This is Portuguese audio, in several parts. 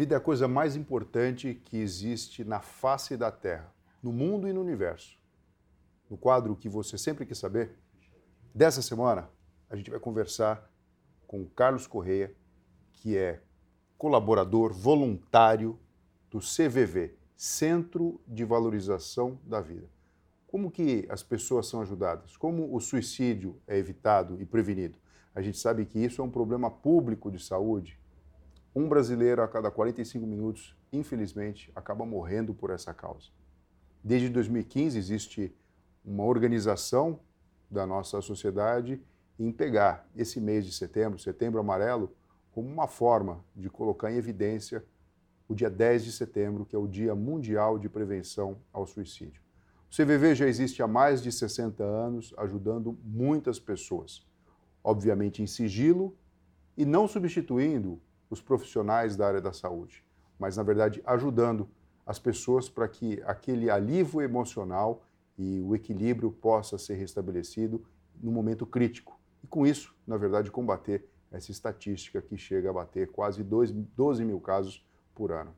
A vida é a coisa mais importante que existe na face da Terra, no mundo e no universo. No quadro que você sempre quis saber, dessa semana a gente vai conversar com Carlos Correia, que é colaborador voluntário do CVV, Centro de Valorização da Vida. Como que as pessoas são ajudadas? Como o suicídio é evitado e prevenido? A gente sabe que isso é um problema público de saúde um brasileiro a cada 45 minutos, infelizmente, acaba morrendo por essa causa. Desde 2015 existe uma organização da nossa sociedade em pegar esse mês de setembro, setembro amarelo, como uma forma de colocar em evidência o dia 10 de setembro, que é o Dia Mundial de Prevenção ao Suicídio. O CVV já existe há mais de 60 anos, ajudando muitas pessoas, obviamente em sigilo e não substituindo os profissionais da área da saúde, mas, na verdade, ajudando as pessoas para que aquele alívio emocional e o equilíbrio possa ser restabelecido no momento crítico. E com isso, na verdade, combater essa estatística que chega a bater quase 12 mil casos por ano.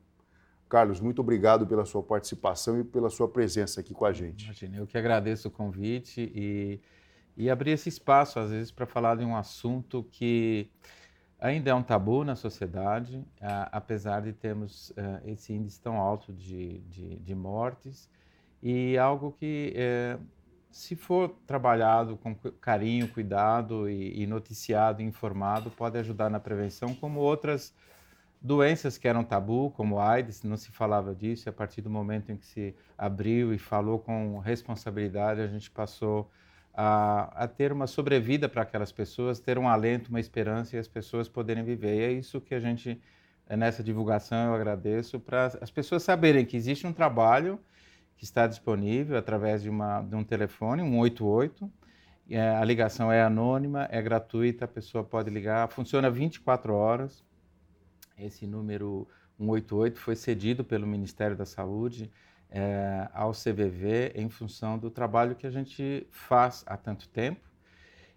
Carlos, muito obrigado pela sua participação e pela sua presença aqui com a gente. Imagina, eu que agradeço o convite e, e abrir esse espaço, às vezes, para falar de um assunto que ainda é um tabu na sociedade, apesar de termos eh, esse índice tão alto de, de, de mortes, e algo que, eh, se for trabalhado com carinho, cuidado e, e noticiado, informado, pode ajudar na prevenção, como outras doenças que eram tabu, como AIDS, não se falava disso, e a partir do momento em que se abriu e falou com responsabilidade, a gente passou a, a ter uma sobrevida para aquelas pessoas, ter um alento, uma esperança e as pessoas poderem viver. E é isso que a gente, é nessa divulgação, eu agradeço, para as pessoas saberem que existe um trabalho que está disponível através de, uma, de um telefone, um 88. É, a ligação é anônima, é gratuita, a pessoa pode ligar, funciona 24 horas. Esse número 188 foi cedido pelo Ministério da Saúde é, ao CVV em função do trabalho que a gente faz há tanto tempo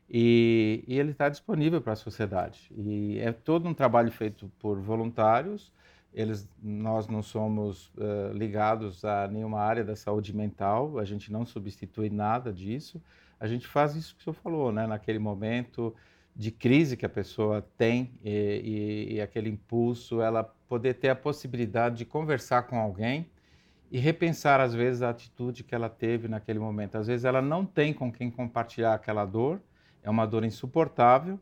e, e ele está disponível para a sociedade. E é todo um trabalho feito por voluntários. Eles, nós não somos uh, ligados a nenhuma área da saúde mental, a gente não substitui nada disso. A gente faz isso que o senhor falou, né? naquele momento de crise que a pessoa tem e, e, e aquele impulso, ela poder ter a possibilidade de conversar com alguém e repensar, às vezes, a atitude que ela teve naquele momento. Às vezes, ela não tem com quem compartilhar aquela dor, é uma dor insuportável,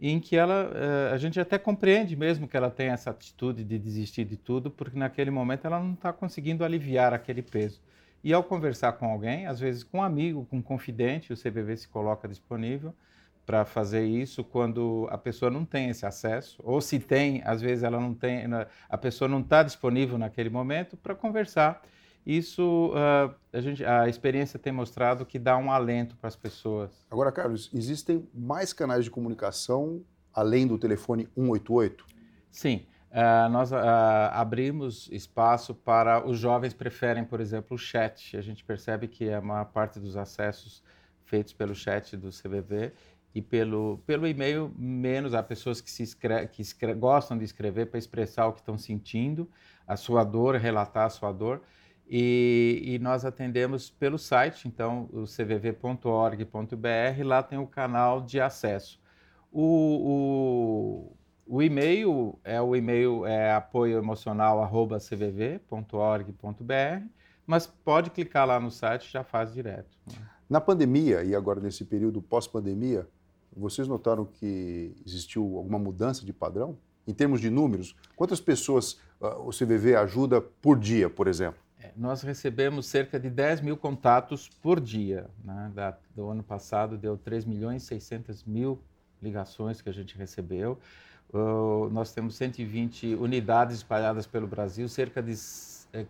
em que ela, eh, a gente até compreende mesmo que ela tem essa atitude de desistir de tudo, porque naquele momento ela não está conseguindo aliviar aquele peso. E ao conversar com alguém, às vezes com um amigo, com um confidente, o CVV se coloca disponível, para fazer isso quando a pessoa não tem esse acesso, ou se tem, às vezes ela não tem, a pessoa não está disponível naquele momento para conversar. Isso uh, a, gente, a experiência tem mostrado que dá um alento para as pessoas. Agora, Carlos, existem mais canais de comunicação além do telefone 188? Sim. Uh, nós uh, abrimos espaço para os jovens preferem, por exemplo, o chat. A gente percebe que a maior parte dos acessos feitos pelo chat do CVV e pelo, pelo e-mail menos. Há pessoas que, se escreve, que escreve, gostam de escrever para expressar o que estão sentindo, a sua dor, relatar a sua dor. E, e nós atendemos pelo site, então, o cvv.org.br, lá tem o canal de acesso. O, o, o e-mail é o e-mail é apoioemocional@cvv.org.br, mas pode clicar lá no site já faz direto. Né? Na pandemia e agora nesse período pós-pandemia, vocês notaram que existiu alguma mudança de padrão? Em termos de números, quantas pessoas uh, o CVV ajuda por dia, por exemplo? É, nós recebemos cerca de 10 mil contatos por dia. Né? Da, do ano passado deu 3 milhões e 600 mil ligações que a gente recebeu. Uh, nós temos 120 unidades espalhadas pelo Brasil, cerca de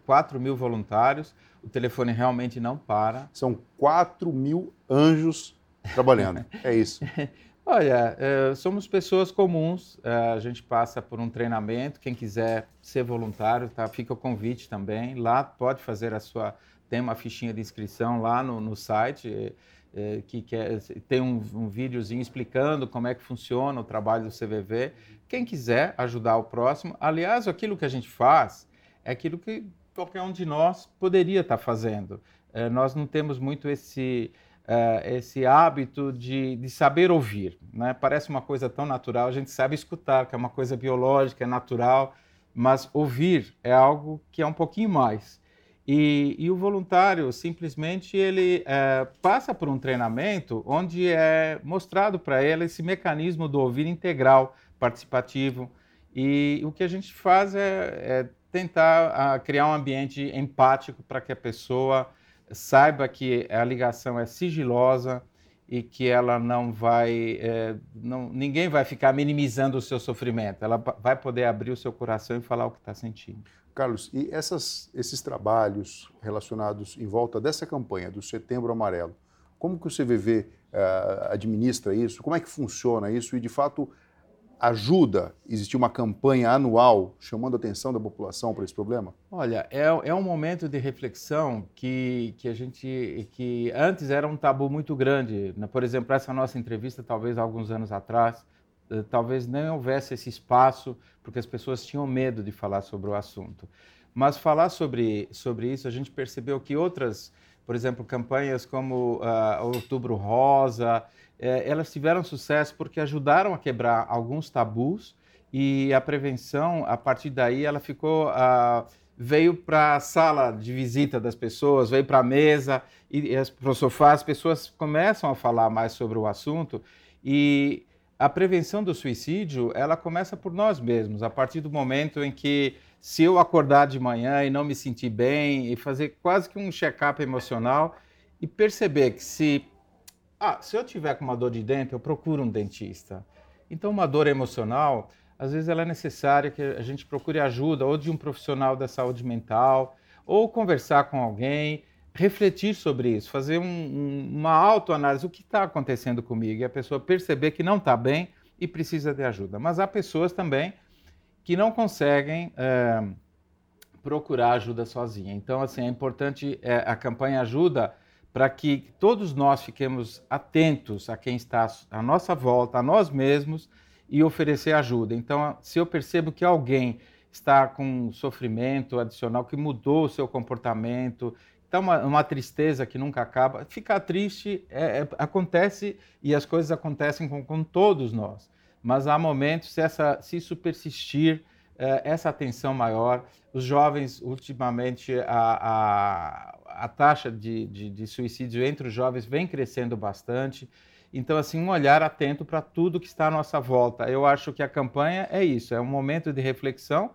4 é, mil voluntários. O telefone realmente não para. São 4 mil anjos trabalhando. é isso. Olha, é, somos pessoas comuns, é, a gente passa por um treinamento, quem quiser ser voluntário, tá, fica o convite também, lá pode fazer a sua, tem uma fichinha de inscrição lá no, no site, é, que quer, tem um, um videozinho explicando como é que funciona o trabalho do CVV. Quem quiser ajudar o próximo, aliás, aquilo que a gente faz é aquilo que qualquer um de nós poderia estar fazendo. É, nós não temos muito esse, é, esse hábito de, de saber ouvir. Né? Parece uma coisa tão natural, a gente sabe escutar, que é uma coisa biológica, é natural, mas ouvir é algo que é um pouquinho mais. E, e o voluntário simplesmente ele é, passa por um treinamento onde é mostrado para ele esse mecanismo do ouvir integral, participativo. E o que a gente faz é, é tentar a, criar um ambiente empático para que a pessoa saiba que a ligação é sigilosa e que ela não vai, é, não, ninguém vai ficar minimizando o seu sofrimento. Ela vai poder abrir o seu coração e falar o que está sentindo. Carlos, e essas, esses trabalhos relacionados em volta dessa campanha do Setembro Amarelo, como que o CVV uh, eh, administra isso? Como é que funciona isso? E, de fato, ajuda existir uma campanha anual chamando a atenção da população para esse problema? Olha, é, é um momento de reflexão que, que a gente que antes era um tabu muito grande. Né? Por exemplo, essa nossa entrevista, talvez alguns anos atrás, eh, talvez não houvesse esse espaço porque as pessoas tinham medo de falar sobre o assunto. Mas falar sobre sobre isso, a gente percebeu que outras, por exemplo, campanhas como uh, Outubro Rosa é, elas tiveram sucesso porque ajudaram a quebrar alguns tabus e a prevenção, a partir daí, ela ficou. Uh, veio para a sala de visita das pessoas, veio para a mesa e, e para o sofá, as pessoas começam a falar mais sobre o assunto e a prevenção do suicídio, ela começa por nós mesmos, a partir do momento em que se eu acordar de manhã e não me sentir bem e fazer quase que um check-up emocional e perceber que se ah, se eu tiver com uma dor de dente, eu procuro um dentista. Então, uma dor emocional, às vezes ela é necessária que a gente procure ajuda ou de um profissional da saúde mental, ou conversar com alguém, refletir sobre isso, fazer um, um, uma autoanálise, o que está acontecendo comigo, e a pessoa perceber que não está bem e precisa de ajuda. Mas há pessoas também que não conseguem é, procurar ajuda sozinha. Então, assim, é importante, é, a campanha ajuda para que todos nós fiquemos atentos a quem está à nossa volta, a nós mesmos e oferecer ajuda. Então, se eu percebo que alguém está com sofrimento adicional, que mudou o seu comportamento, então uma, uma tristeza que nunca acaba, ficar triste é, é, acontece e as coisas acontecem com, com, todos nós. Mas há momentos, se, essa, se isso persistir, é, essa atenção maior, os jovens, ultimamente, a, a a taxa de, de, de, suicídio entre os jovens vem crescendo bastante. Então, assim, um olhar atento para tudo que está à nossa volta. Eu acho que a campanha é isso, é um momento de reflexão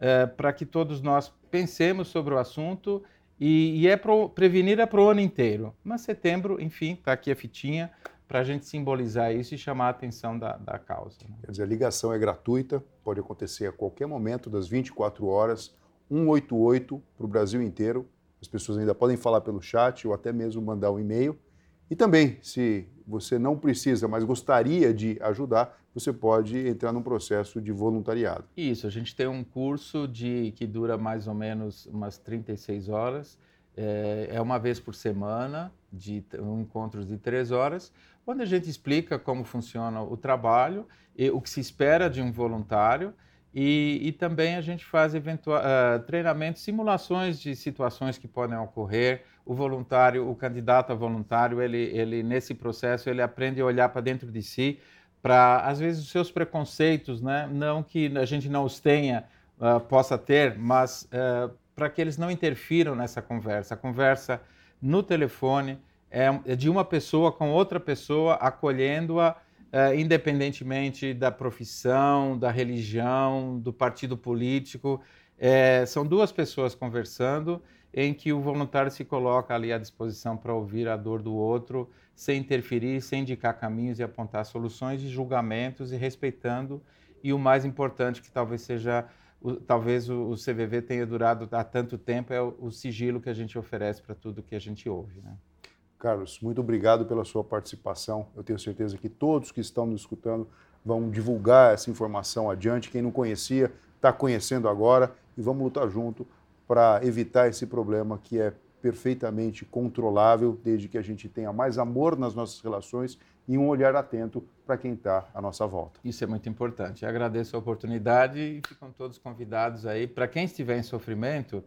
é, para que todos nós pensemos sobre o assunto e, e é pro, prevenir é para o ano inteiro. Mas setembro, enfim, está aqui a fitinha para a gente simbolizar isso e chamar a atenção da, da causa. Né? Quer dizer, a ligação é gratuita, pode acontecer a qualquer momento das 24 horas, 188 para o Brasil inteiro, as pessoas ainda podem falar pelo chat ou até mesmo mandar um e-mail. E também, se você não precisa, mas gostaria de ajudar, você pode entrar num processo de voluntariado. Isso, a gente tem um curso de que dura mais ou menos umas 36 horas. É, é uma vez por semana, de um de três horas, onde a gente explica como funciona o trabalho e o que se espera de um voluntário e, e também a gente faz eventual, uh, treinamentos, simulações de situações que podem ocorrer. O voluntário, o candidato a voluntário, ele, ele nesse processo ele aprende a olhar para dentro de si, para às vezes os seus preconceitos, né? Não que a gente não os tenha, uh, possa ter, mas uh, para que eles não interfiram nessa conversa. A conversa no telefone é, é de uma pessoa com outra pessoa acolhendo-a Uh, independentemente da profissão, da religião, do partido político. É, são duas pessoas conversando em que o voluntário se coloca ali à disposição para ouvir a dor do outro, sem interferir, sem indicar caminhos e apontar soluções e julgamentos e respeitando. E o mais importante, que talvez seja, o, talvez o, o, CVV tenha durado há tanto tempo, é o, o sigilo que a gente oferece para tudo que a gente ouve. Né? Carlos, muito obrigado pela sua participação. Eu tenho certeza que todos que estão nos escutando vão divulgar essa informação adiante. Quem não conhecia, está conhecendo agora e vamos lutar junto para evitar esse problema que é perfeitamente controlável, desde que a gente tenha mais amor nas nossas relações e um olhar atento para quem está à nossa volta. Isso é muito importante. Eu agradeço a oportunidade e ficam todos convidados aí, para quem estiver em sofrimento,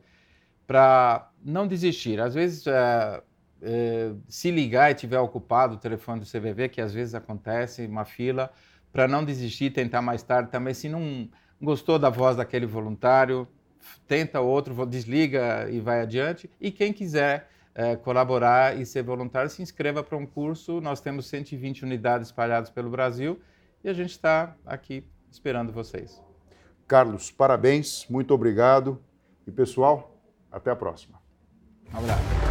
para não desistir. Às vezes, é, é, se ligar e tiver ocupado o telefone do CVV, que às vezes acontece, uma fila, para não desistir, tentar mais tarde também. Se não gostou da voz daquele voluntário, tenta outro, desliga e vai adiante. E quem quiser é, colaborar e ser voluntário, se inscreva para um curso. Nós temos 120 unidades espalhadas pelo Brasil e a gente está aqui esperando vocês. Carlos, parabéns, muito obrigado. E pessoal, até a próxima. Um abraço.